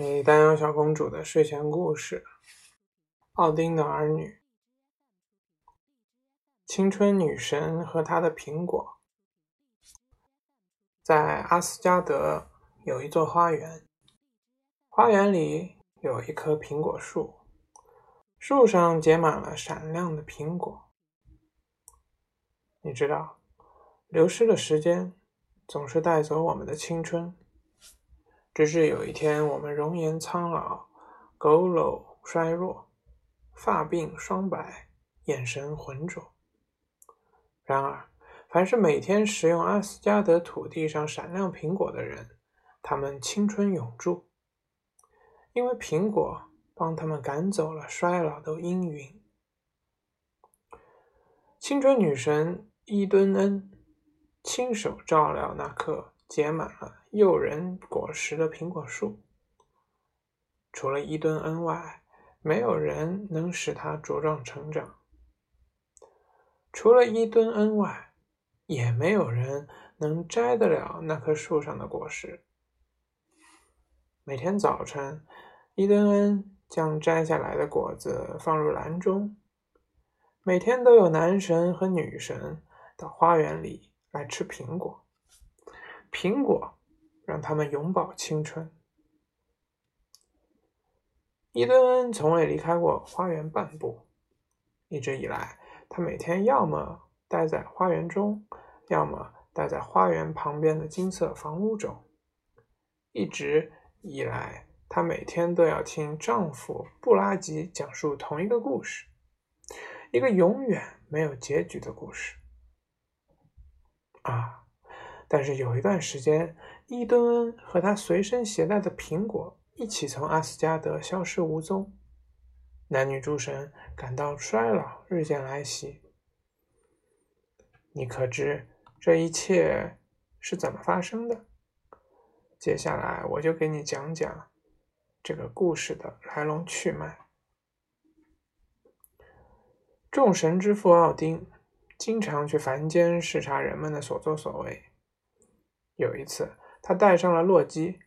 给丹阳小公主的睡前故事：奥丁的儿女。青春女神和她的苹果。在阿斯加德有一座花园，花园里有一棵苹果树，树上结满了闪亮的苹果。你知道，流失的时间总是带走我们的青春。直至有一天，我们容颜苍老，佝偻衰弱，发鬓霜白，眼神浑浊。然而，凡是每天食用阿斯加德土地上闪亮苹果的人，他们青春永驻，因为苹果帮他们赶走了衰老的阴云。青春女神伊敦恩亲手照料那棵。结满了诱人果实的苹果树，除了伊敦恩外，没有人能使它茁壮成长；除了伊敦恩外，也没有人能摘得了那棵树上的果实。每天早晨，伊敦恩将摘下来的果子放入篮中。每天都有男神和女神到花园里来吃苹果。苹果让他们永葆青春。伊顿恩从未离开过花园半步，一直以来，他每天要么待在花园中，要么待在花园旁边的金色房屋中。一直以来，她每天都要听丈夫布拉吉讲述同一个故事，一个永远没有结局的故事。啊！但是有一段时间，伊顿恩和他随身携带的苹果一起从阿斯加德消失无踪，男女诸神感到衰老日渐来袭。你可知这一切是怎么发生的？接下来我就给你讲讲这个故事的来龙去脉。众神之父奥丁经常去凡间视察人们的所作所为。有一次，他带上了洛基，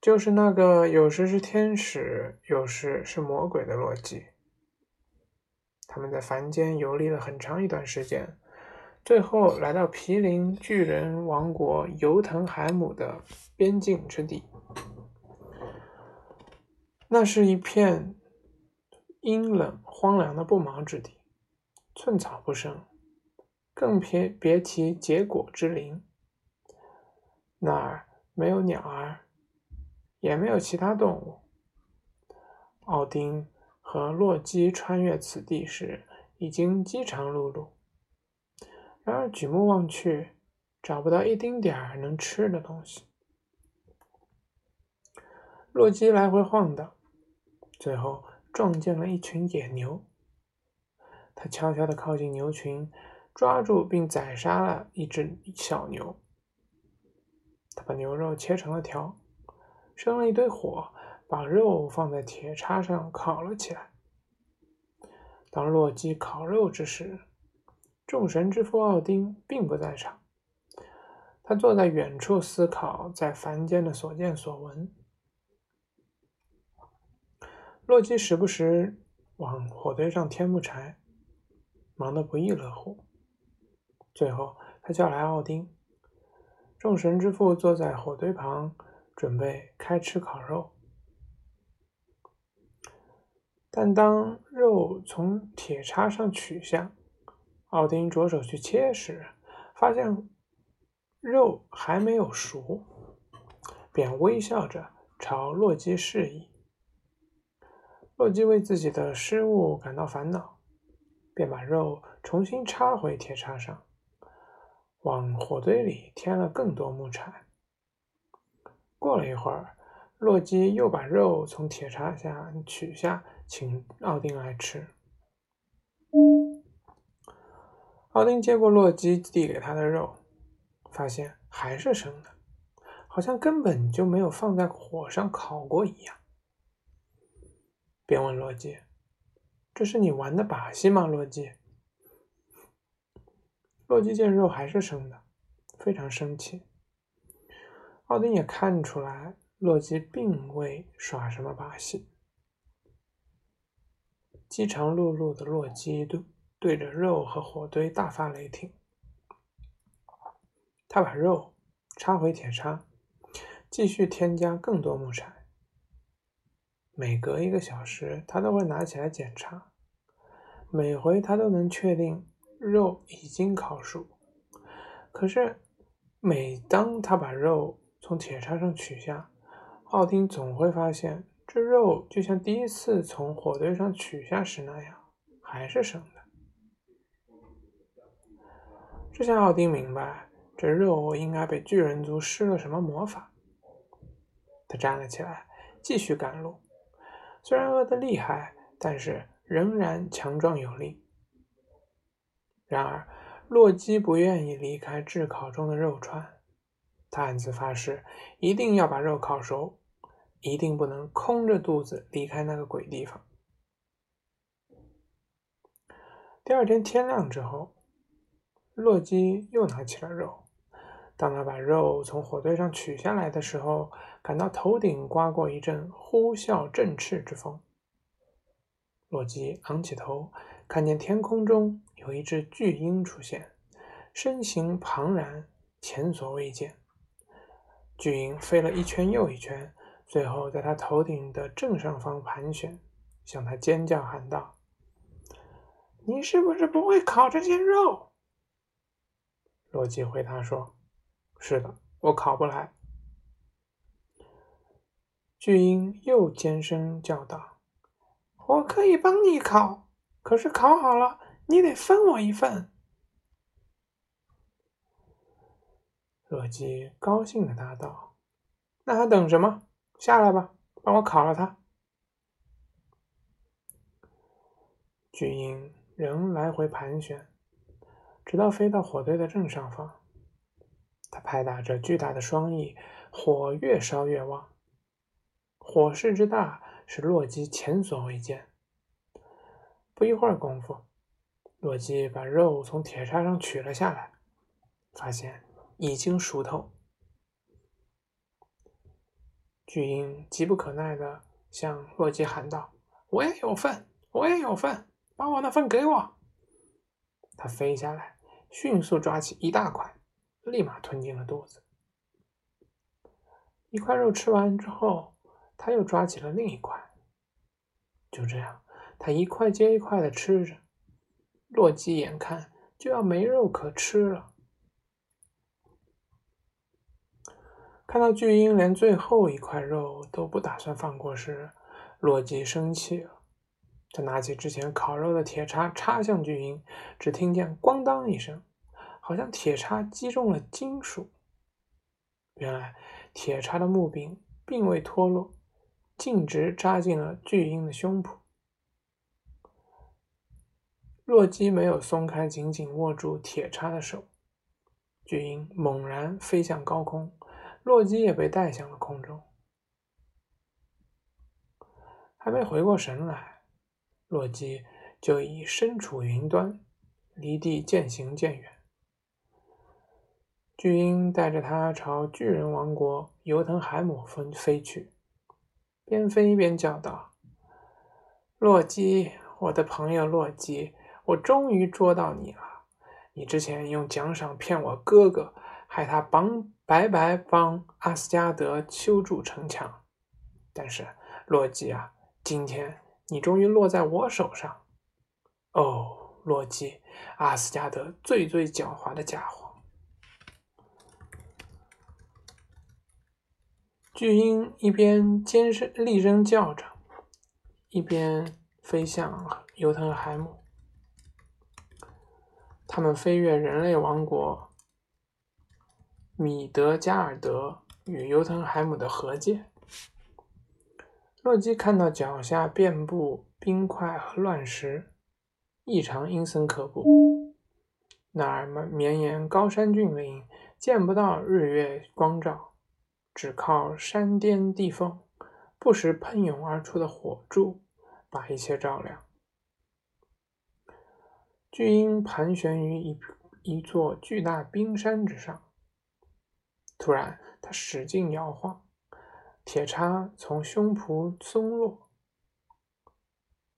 就是那个有时是天使，有时是魔鬼的洛基。他们在凡间游历了很长一段时间，最后来到毗邻巨人王国尤腾海姆的边境之地。那是一片阴冷荒凉的不毛之地，寸草不生，更别别提结果之林。那儿没有鸟儿，也没有其他动物。奥丁和洛基穿越此地时，已经饥肠辘辘。然而举目望去，找不到一丁点儿能吃的东西。洛基来回晃荡，最后撞见了一群野牛。他悄悄地靠近牛群，抓住并宰杀了一只小牛。他把牛肉切成了条，生了一堆火，把肉放在铁叉上烤了起来。当洛基烤肉之时，众神之父奥丁并不在场，他坐在远处思考在凡间的所见所闻。洛基时不时往火堆上添木柴，忙得不亦乐乎。最后，他叫来奥丁。众神之父坐在火堆旁，准备开吃烤肉。但当肉从铁叉上取下，奥丁着手去切时，发现肉还没有熟，便微笑着朝洛基示意。洛基为自己的失误感到烦恼，便把肉重新插回铁叉上。往火堆里添了更多木柴。过了一会儿，洛基又把肉从铁叉下取下，请奥丁来吃。奥丁接过洛基递给他的肉，发现还是生的，好像根本就没有放在火上烤过一样。便问洛基：“这是你玩的把戏吗？”洛基。洛基见肉还是生的，非常生气。奥丁也看出来洛基并未耍什么把戏。饥肠辘辘的洛基对对着肉和火堆大发雷霆。他把肉插回铁叉，继续添加更多木柴。每隔一个小时，他都会拿起来检查，每回他都能确定肉已经烤熟。可是，每当他把肉从铁叉上取下，奥丁总会发现。这肉就像第一次从火堆上取下时那样，还是生的。这下奥丁明白，这肉应该被巨人族施了什么魔法。他站了起来，继续赶路。虽然饿得厉害，但是仍然强壮有力。然而，洛基不愿意离开炙烤中的肉串，他暗自发誓，一定要把肉烤熟。一定不能空着肚子离开那个鬼地方。第二天天亮之后，洛基又拿起了肉。当他把肉从火堆上取下来的时候，感到头顶刮过一阵呼啸振翅之风。洛基昂起头，看见天空中有一只巨鹰出现，身形庞然，前所未见。巨鹰飞了一圈又一圈。最后，在他头顶的正上方盘旋，向他尖叫喊道：“你是不是不会烤这些肉？”洛基回答说：“是的，我烤不来。”巨鹰又尖声叫道：“我可以帮你烤，可是烤好了，你得分我一份。”洛基高兴的答道：“那还等什么？”下来吧，帮我烤了它。巨鹰仍来回盘旋，直到飞到火堆的正上方。它拍打着巨大的双翼，火越烧越旺。火势之大，是洛基前所未见。不一会儿功夫，洛基把肉从铁叉上取了下来，发现已经熟透。巨鹰急不可耐地向洛基喊道：“我也有份，我也有份，把我那份给我！”他飞下来，迅速抓起一大块，立马吞进了肚子。一块肉吃完之后，他又抓起了另一块。就这样，他一块接一块的吃着。洛基眼看就要没肉可吃了。看到巨鹰连最后一块肉都不打算放过时，洛基生气了。他拿起之前烤肉的铁叉插向巨鹰，只听见“咣当”一声，好像铁叉击中了金属。原来铁叉的木柄并未脱落，径直扎进了巨鹰的胸脯。洛基没有松开紧紧握住铁叉的手，巨鹰猛然飞向高空。洛基也被带向了空中，还没回过神来，洛基就已身处云端，离地渐行渐远。巨鹰带着他朝巨人王国尤腾海姆飞飞去，边飞边叫道：“洛基，我的朋友洛基，我终于捉到你了！你之前用奖赏骗我哥哥。”害他帮白白帮阿斯加德修筑城墙，但是洛基啊，今天你终于落在我手上。哦，洛基，阿斯加德最最狡猾的家伙！巨鹰一边尖声厉声叫着，一边飞向尤特海姆。他们飞越人类王国。米德加尔德与尤腾海姆的河界。洛基看到脚下遍布冰块和乱石，异常阴森可怖。那儿绵延高山峻岭，见不到日月光照，只靠山巅地缝，不时喷涌而出的火柱把一切照亮。巨鹰盘旋于一一座巨大冰山之上。突然，他使劲摇晃，铁叉从胸脯松落，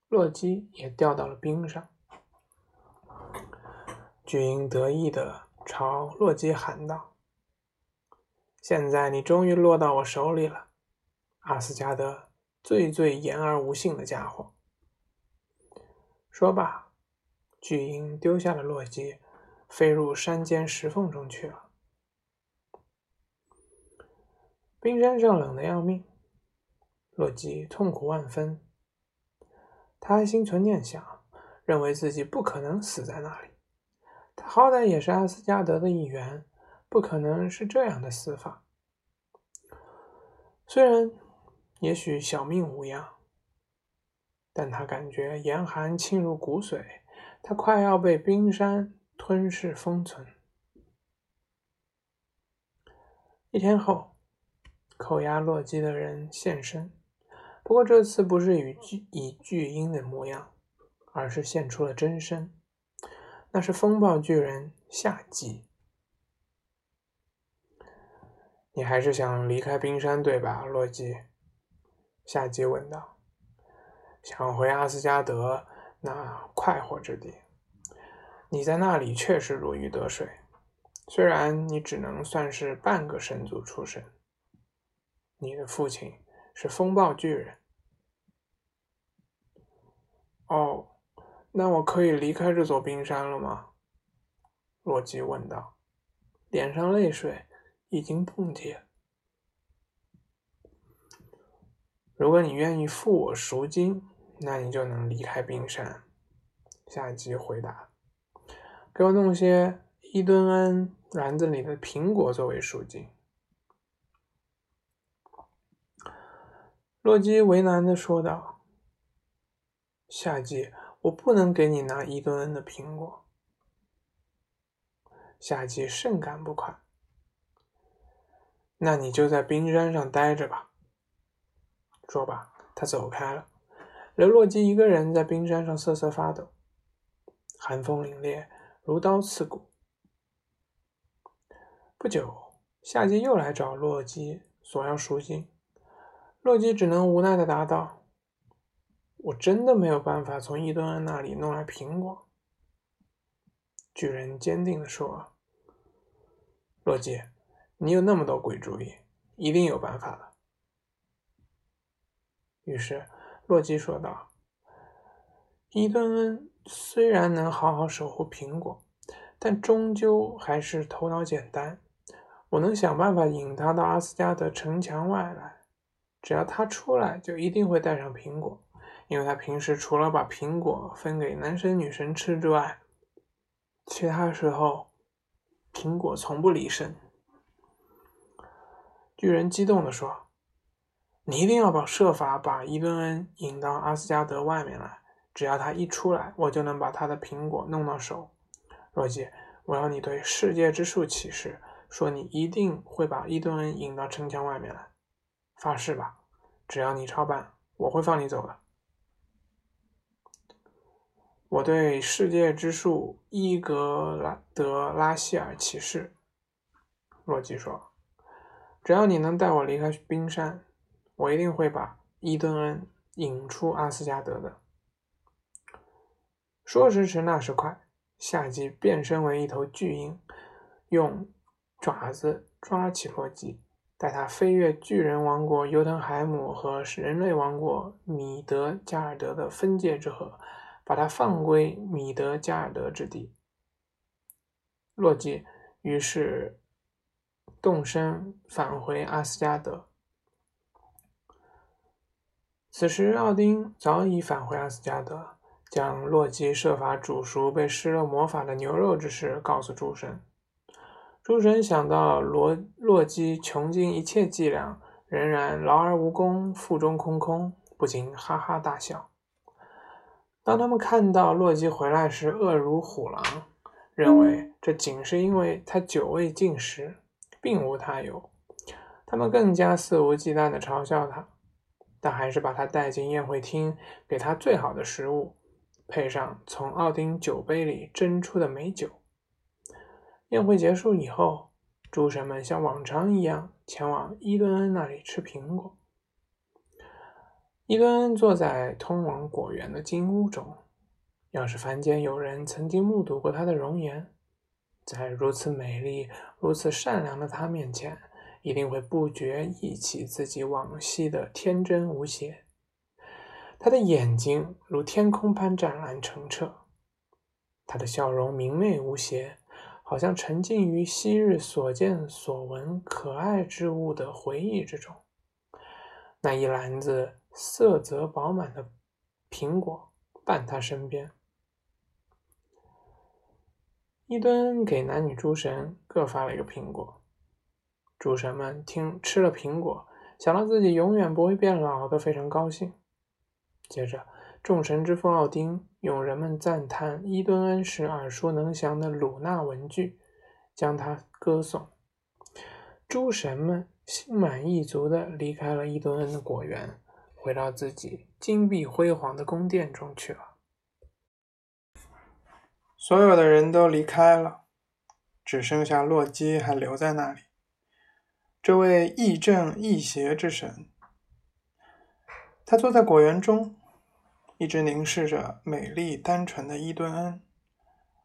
洛基也掉到了冰上。巨鹰得意地朝洛基喊道：“现在你终于落到我手里了，阿斯加德最最言而无信的家伙。”说罢，巨鹰丢下了洛基，飞入山间石缝中去了。冰山上冷得要命，洛基痛苦万分。他还心存念想，认为自己不可能死在那里。他好歹也是阿斯加德的一员，不可能是这样的死法。虽然也许小命无恙，但他感觉严寒侵入骨髓，他快要被冰山吞噬封存。一天后。扣押洛基的人现身，不过这次不是以巨以巨鹰的模样，而是现出了真身。那是风暴巨人夏季。你还是想离开冰山对吧，洛基？夏季问道。想回阿斯加德那快活之地。你在那里确实如鱼得水，虽然你只能算是半个神族出身。你的父亲是风暴巨人。哦，那我可以离开这座冰山了吗？洛基问道，脸上泪水已经冻结。如果你愿意付我赎金，那你就能离开冰山。夏季回答：“给我弄些伊顿恩篮子里的苹果作为赎金。”洛基为难的说道：“夏季，我不能给你拿伊顿恩的苹果。”夏季甚感不快。“那你就在冰山上待着吧。”说罢，他走开了，留洛基一个人在冰山上瑟瑟发抖，寒风凛冽，如刀刺骨。不久，夏季又来找洛基索要赎金。洛基只能无奈的答道：“我真的没有办法从伊顿恩那里弄来苹果。”巨人坚定的说：“洛基，你有那么多鬼主意，一定有办法的。”于是，洛基说道：“伊顿恩虽然能好好守护苹果，但终究还是头脑简单。我能想办法引他到阿斯加德城墙外来。”只要他出来，就一定会带上苹果，因为他平时除了把苹果分给男神女神吃之外，其他时候苹果从不离身。巨人激动地说：“你一定要把设法把伊顿恩引到阿斯加德外面来，只要他一出来，我就能把他的苹果弄到手。若基，我要你对世界之树起誓，说你一定会把伊顿恩引到城墙外面来。”发誓吧，只要你照办，我会放你走的。我对世界之树伊格拉德拉希尔起誓，洛基说：“只要你能带我离开冰山，我一定会把伊顿恩引出阿斯加德的。”说时迟，那时快，夏季变身为一头巨鹰，用爪子抓起洛基。带他飞越巨人王国尤腾海姆和人类王国米德加尔德的分界之河，把他放归米德加尔德之地。洛基于是动身返回阿斯加德。此时，奥丁早已返回阿斯加德，将洛基设法煮熟被施了魔法的牛肉之事告诉诸神。诸神想到罗洛基穷尽一切伎俩，仍然劳而无功，腹中空空，不禁哈哈大笑。当他们看到洛基回来时饿如虎狼，认为这仅是因为他久未进食，并无他有。他们更加肆无忌惮地嘲笑他，但还是把他带进宴会厅，给他最好的食物，配上从奥丁酒杯里斟出的美酒。宴会结束以后，诸神们像往常一样前往伊顿恩那里吃苹果。伊顿恩坐在通往果园的金屋中。要是凡间有人曾经目睹过他的容颜，在如此美丽、如此善良的他面前，一定会不觉忆起自己往昔的天真无邪。他的眼睛如天空般湛蓝澄澈，他的笑容明媚无邪，好像沉浸于昔日所见所闻可爱之物的回忆之中。那一篮子色泽饱满的苹果伴他身边。伊顿给男女诸神各发了一个苹果，诸神们听吃了苹果，想到自己永远不会变老，都非常高兴。接着，众神之父奥丁用人们赞叹伊顿恩时耳熟能详的鲁纳文句，将他歌颂。诸神们心满意足地离开了伊顿恩的果园，回到自己金碧辉煌的宫殿中去了。所有的人都离开了，只剩下洛基还留在那里。这位亦正亦邪之神，他坐在果园中，一直凝视着美丽单纯的伊顿恩。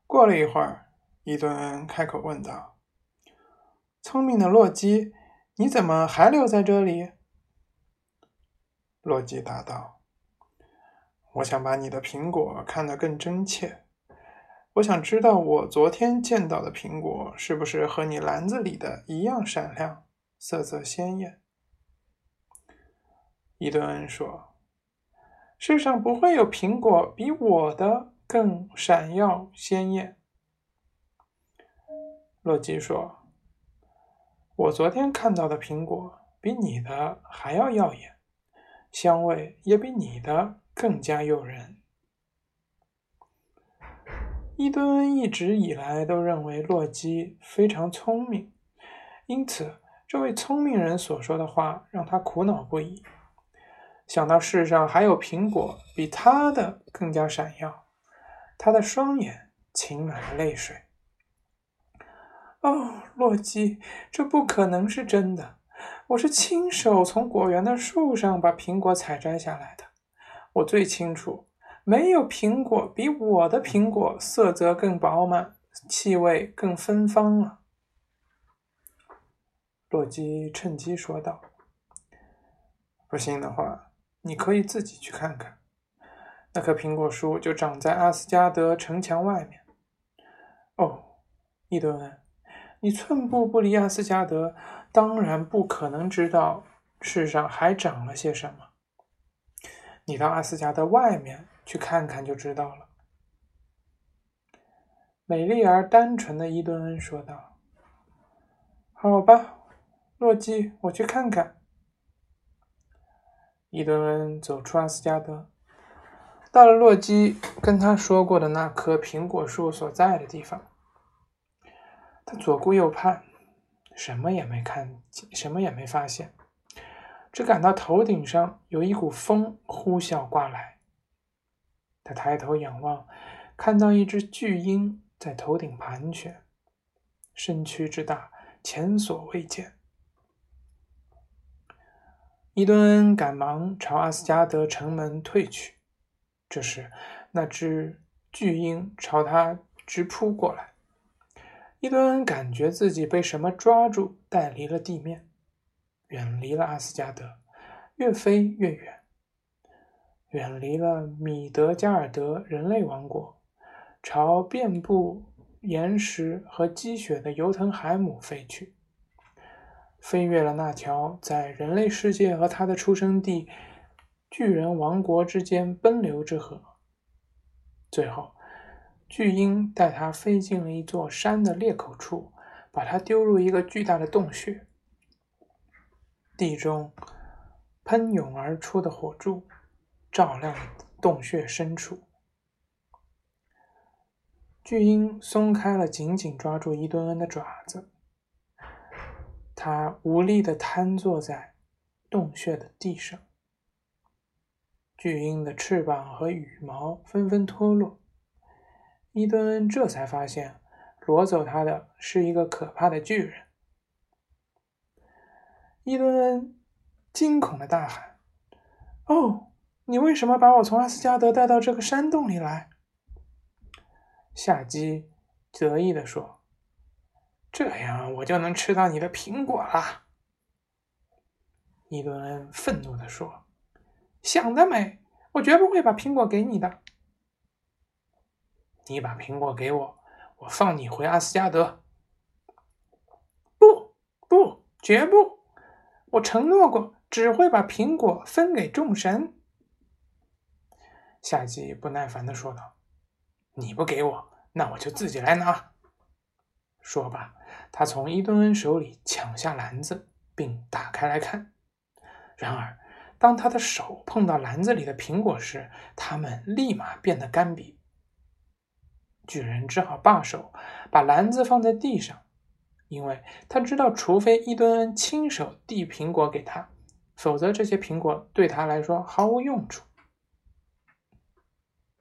过了一会儿，伊顿恩开口问道：“聪明的洛基，你怎么还留在这里？”洛基答道：“我想把你的苹果看得更真切。”我想知道，我昨天见到的苹果是不是和你篮子里的一样闪亮，色泽鲜艳？伊顿恩说：“世上不会有苹果比我的更闪耀鲜艳。”洛基说：“我昨天看到的苹果比你的还要耀眼，香味也比你的更加诱人。”伊顿一直以来都认为洛基非常聪明，因此这位聪明人所说的话让他苦恼不已。想到世上还有苹果比他的更加闪耀，他的双眼噙满了泪水。哦，洛基，这不可能是真的！我是亲手从果园的树上把苹果采摘下来的，我最清楚。没有苹果比我的苹果色泽更饱满，气味更芬芳了。洛基趁机说道：“不信的话，你可以自己去看看。那棵苹果树就长在阿斯加德城墙外面。哦，伊顿恩，你寸步不离阿斯加德，当然不可能知道世上还长了些什么。你到阿斯加德外面。”去看看就知道了。美丽而单纯的伊顿恩说道：“好吧，洛基，我去看看。”伊德恩走出阿斯加德，到了洛基跟他说过的那棵苹果树所在的地方。他左顾右盼，什么也没看见，什么也没发现，只感到头顶上有一股风呼啸刮来。他抬头仰望，看到一只巨鹰在头顶盘旋，身躯之大，前所未见。伊敦恩赶忙朝阿斯加德城门退去。这时，那只巨鹰朝他直扑过来。伊敦恩感觉自己被什么抓住，带离了地面，远离了阿斯加德，越飞越远。远离了米德加尔德人类王国，朝遍布岩石和积雪的尤腾海姆飞去，飞越了那条在人类世界和他的出生地巨人王国之间奔流之河。最后，巨鹰带他飞进了一座山的裂口处，把他丢入一个巨大的洞穴，地中喷涌而出的火柱。照亮洞穴深处，巨鹰松开了紧紧抓住伊顿恩的爪子，他无力地瘫坐在洞穴的地上。巨鹰的翅膀和羽毛纷纷脱落，伊顿恩这才发现，夺走他的是一个可怕的巨人。伊顿恩惊恐的大喊：“哦！”你为什么把我从阿斯加德带到这个山洞里来？”夏姬得意地说：“这样我就能吃到你的苹果了。”伊顿恩愤怒地说：“想得美！我绝不会把苹果给你的。你把苹果给我，我放你回阿斯加德。”不不，绝不！我承诺过，只会把苹果分给众神。”夏季不耐烦的说道。“你不给我，那我就自己来拿。”说罢，他从伊顿恩手里抢下篮子，并打开来看。然而，当他的手碰到篮子里的苹果时，它们立马变得干瘪。巨人只好罢手，把篮子放在地上，因为他知道，除非伊顿恩亲手递苹果给他，否则这些苹果对他来说毫无用处。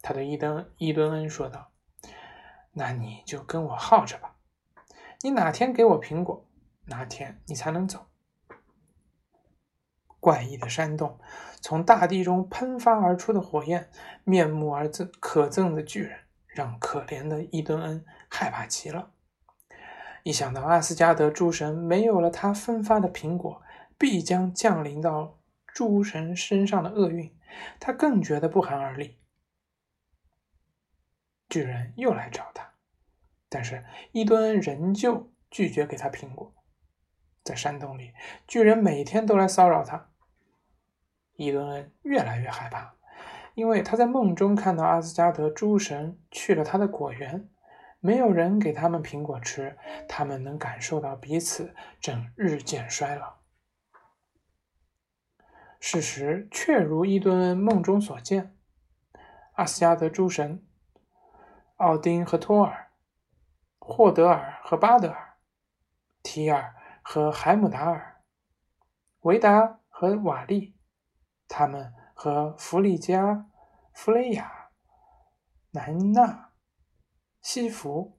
他对伊登伊顿恩说道：“那你就跟我耗着吧，你哪天给我苹果，哪天你才能走。”怪异的山洞，从大地中喷发而出的火焰，面目而憎可憎的巨人，让可怜的伊顿恩害怕极了。一想到阿斯加德诸神没有了他分发的苹果，必将降临到诸神身上的厄运，他更觉得不寒而栗。巨人又来找他，但是伊顿恩仍旧拒绝给他苹果。在山洞里，巨人每天都来骚扰他。伊顿恩越来越害怕，因为他在梦中看到阿斯加德诸神去了他的果园，没有人给他们苹果吃，他们能感受到彼此正日渐衰老。事实确如伊顿恩梦中所见，阿斯加德诸神奥丁和托尔、霍德尔和巴德尔、提尔和海姆达尔、维达和瓦利。他们和弗利加、弗雷亚、南娜、西弗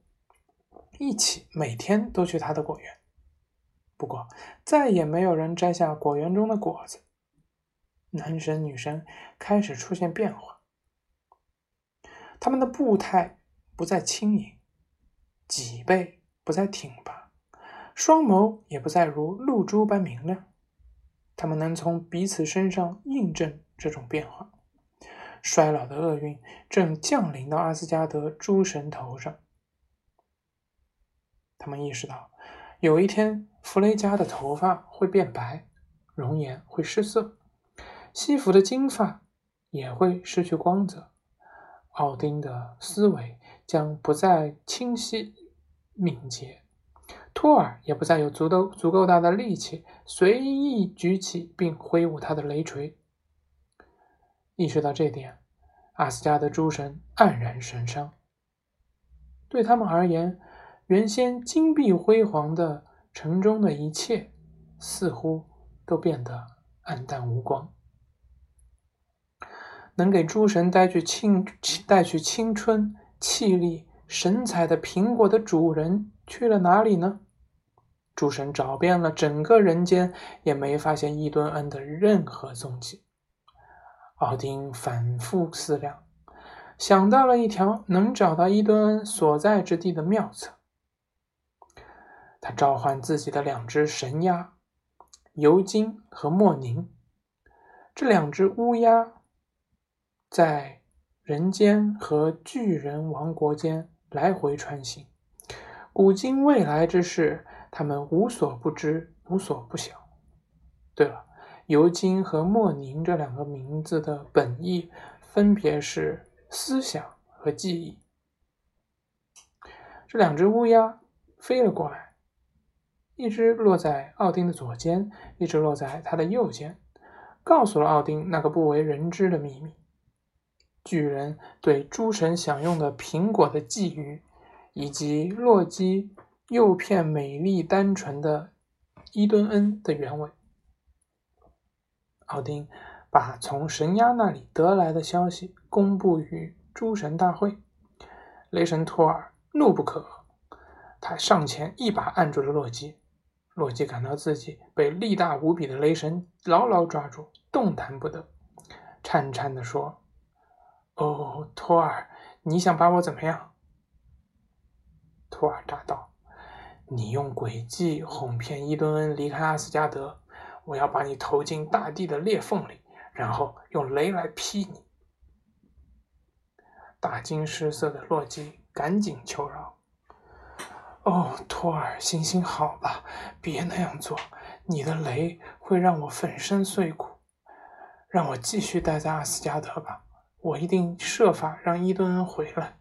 一起，每天都去他的果园。不过，再也没有人摘下果园中的果子。男神女神开始出现变化，他们的步态不再轻盈，脊背不再挺拔，双眸也不再如露珠般明亮。他们能从彼此身上印证这种变化。衰老的厄运正降临到阿斯加德诸神头上。他们意识到，有一天弗雷加的头发会变白，容颜会失色，西服的金发也会失去光泽，奥丁的思维将不再清晰敏捷。托尔也不再有足够足够大的力气随意举起并挥舞他的雷锤。意识到这点，阿斯加德诸神黯然神伤。对他们而言，原先金碧辉煌的城中的一切，似乎都变得黯淡无光。能给诸神带去青带去青春、气力、神采的苹果的主人去了哪里呢？诸神找遍了整个人间，也没发现伊顿恩的任何踪迹。奥丁反复思量，想到了一条能找到伊顿恩所在之地的妙策。他召唤自己的两只神鸦尤金和莫宁，这两只乌鸦在人间和巨人王国间来回穿行，古今未来之事。他们无所不知，无所不晓。对了，尤金和莫宁这两个名字的本意分别是思想和记忆。这两只乌鸦飞了过来，一只落在奥丁的左肩，一只落在他的右肩，告诉了奥丁那个不为人知的秘密：巨人对诸神享用的苹果的觊觎，以及洛基。诱骗美丽单纯的伊顿恩的原委。奥丁把从神鸦那里得来的消息公布于诸神大会。雷神托尔怒不可遏，他上前一把按住了洛基。洛基感到自己被力大无比的雷神牢牢抓住，动弹不得。颤颤地说：“哦，托尔，你想把我怎么样？”托尔答道：“你用诡计哄骗伊顿恩离开阿斯加德，我要把你投进大地的裂缝里，然后用雷来劈你。”大惊失色的洛基赶紧求饶：“哦，托尔，行行好吧，别那样做，你的雷会让我粉身碎骨。让我继续待在阿斯加德吧，我一定设法让伊顿恩回来。”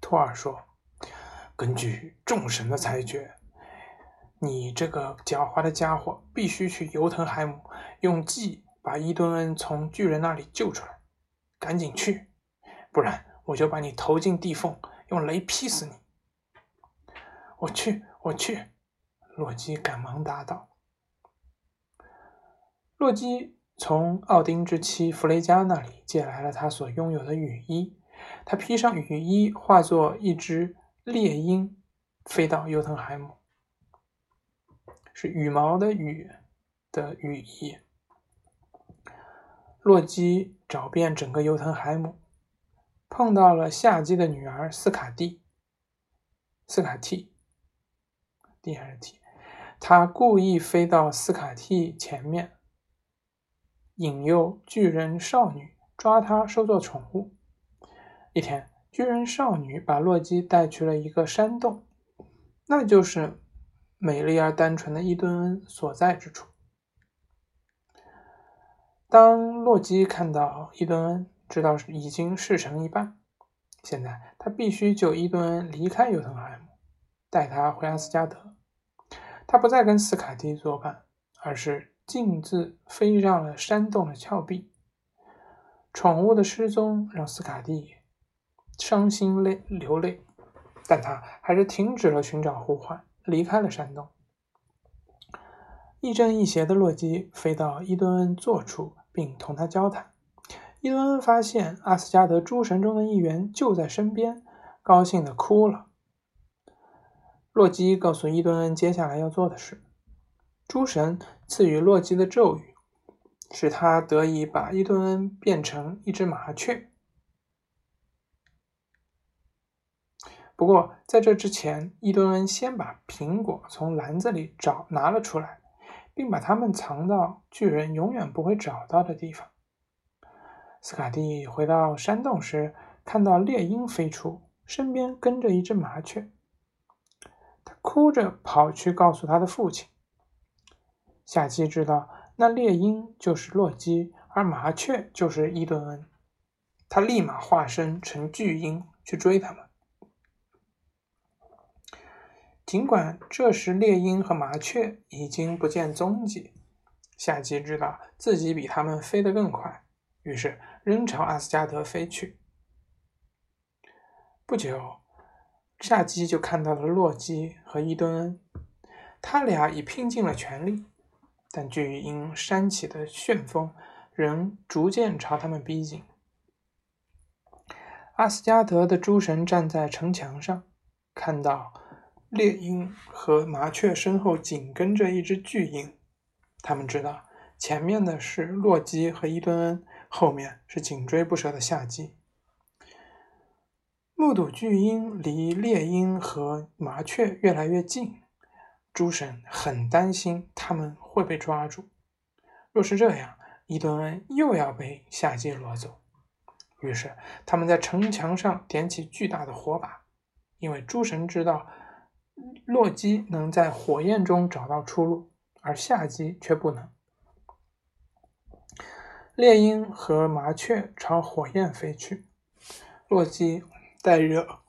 托尔说：“根据众神的裁决，你这个狡猾的家伙必须去尤腾海姆，用计把伊顿恩从巨人那里救出来。赶紧去，不然我就把你投进地缝，用雷劈死你。”我去，我去！洛基赶忙答道。洛基从奥丁之妻弗雷加那里借来了他所拥有的雨衣。他披上雨衣，化作一只猎鹰，飞到尤腾海姆。是羽毛的羽的羽衣。洛基找遍整个尤腾海姆，碰到了夏基的女儿斯卡蒂。斯卡蒂，第二题，他故意飞到斯卡蒂前面，引诱巨人少女抓他收作宠物。一天，巨人少女把洛基带去了一个山洞，那就是美丽而单纯的伊顿恩所在之处。当洛基看到伊顿恩，知道已经事成一半，现在他必须救伊顿恩离开尤特海姆，带他回阿斯加德。他不再跟斯卡蒂作伴，而是径自飞上了山洞的峭壁。宠物的失踪让斯卡蒂。伤心泪流泪，但他还是停止了寻找呼唤，离开了山洞。亦正亦邪的洛基飞到伊顿恩坐处，并同他交谈。伊顿恩发现阿斯加德诸神中的一员就在身边，高兴的哭了。洛基告诉伊顿恩接下来要做的事。诸神赐予洛基的咒语，使他得以把伊顿恩变成一只麻雀。不过，在这之前，伊顿恩先把苹果从篮子里找拿了出来，并把它们藏到巨人永远不会找到的地方。斯卡蒂回到山洞时，看到猎鹰飞出，身边跟着一只麻雀。他哭着跑去告诉他的父亲。夏姬知道那猎鹰就是洛基，而麻雀就是伊顿恩，他立马化身成巨鹰去追他们。尽管这时猎鹰和麻雀已经不见踪迹，夏姬知道自己比他们飞得更快，于是仍朝阿斯加德飞去。不久，夏姬就看到了洛基和伊顿恩，他俩已拼尽了全力，但巨鹰扇起的旋风仍逐渐朝他们逼近。阿斯加德的诸神站在城墙上，看到。猎鹰和麻雀身后紧跟着一只巨鹰，他们知道前面的是洛基和伊顿恩，后面是紧追不舍的夏季。目睹巨鹰离猎鹰和麻雀越来越近，诸神很担心他们会被抓住。若是这样，伊顿恩又要被夏基掳走。于是他们在城墙上点起巨大的火把，因为诸神知道。洛基能在火焰中找到出路，而夏基却不能。猎鹰和麻雀朝火焰飞去，洛基带着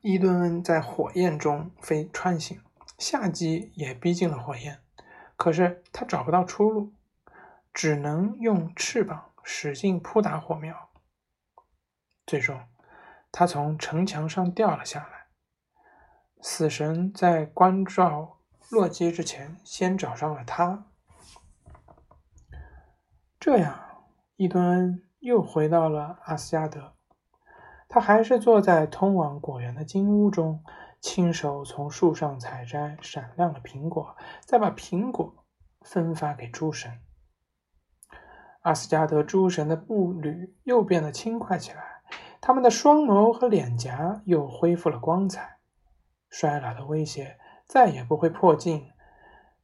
伊顿恩在火焰中飞穿行，夏基也逼近了火焰，可是他找不到出路，只能用翅膀使劲扑打火苗。最终，他从城墙上掉了下来。死神在关照洛基之前，先找上了他。这样，伊顿恩又回到了阿斯加德。他还是坐在通往果园的金屋中，亲手从树上采摘闪亮的苹果，再把苹果分发给诸神。阿斯加德诸神的步履又变得轻快起来，他们的双眸和脸颊又恢复了光彩。衰老的威胁再也不会迫近。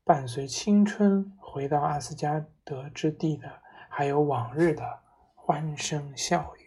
伴随青春回到阿斯加德之地的，还有往日的欢声笑语。